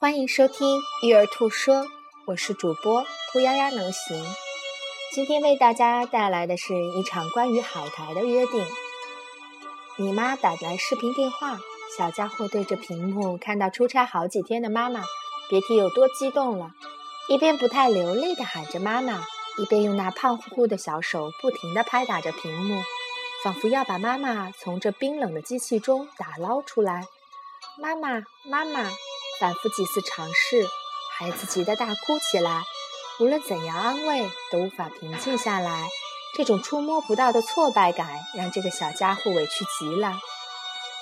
欢迎收听育儿兔说，我是主播兔丫丫能行。今天为大家带来的是一场关于海苔的约定。你妈打来视频电话，小家伙对着屏幕看到出差好几天的妈妈，别提有多激动了。一边不太流利地喊着妈妈，一边用那胖乎乎的小手不停地拍打着屏幕，仿佛要把妈妈从这冰冷的机器中打捞出来。妈妈，妈妈。反复几次尝试，孩子急得大哭起来。无论怎样安慰，都无法平静下来。这种触摸不到的挫败感，让这个小家伙委屈极了。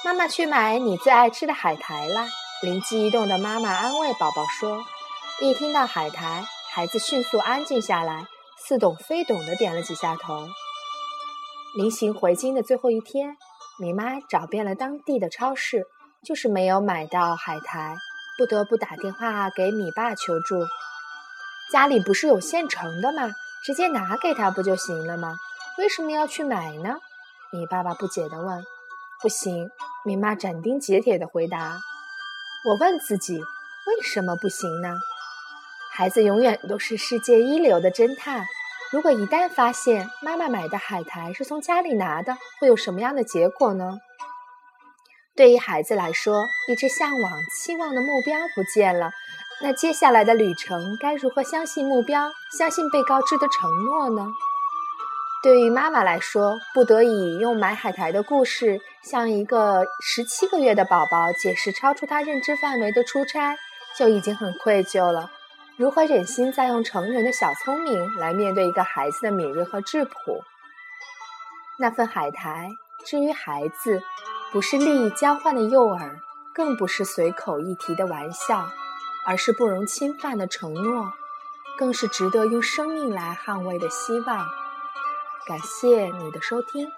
妈妈去买你最爱吃的海苔啦！灵机一动的妈妈安慰宝宝说。一听到海苔，孩子迅速安静下来，似懂非懂地点了几下头。临行回京的最后一天，米妈找遍了当地的超市，就是没有买到海苔。不得不打电话给米爸求助。家里不是有现成的吗？直接拿给他不就行了吗？为什么要去买呢？米爸爸不解地问。不行，米妈斩钉截铁地回答。我问自己，为什么不行呢？孩子永远都是世界一流的侦探。如果一旦发现妈妈买的海苔是从家里拿的，会有什么样的结果呢？对于孩子来说，一直向往、期望的目标不见了，那接下来的旅程该如何相信目标、相信被告知的承诺呢？对于妈妈来说，不得已用买海苔的故事向一个十七个月的宝宝解释超出他认知范围的出差，就已经很愧疚了。如何忍心再用成人的小聪明来面对一个孩子的敏锐和质朴？那份海苔，至于孩子。不是利益交换的诱饵，更不是随口一提的玩笑，而是不容侵犯的承诺，更是值得用生命来捍卫的希望。感谢你的收听。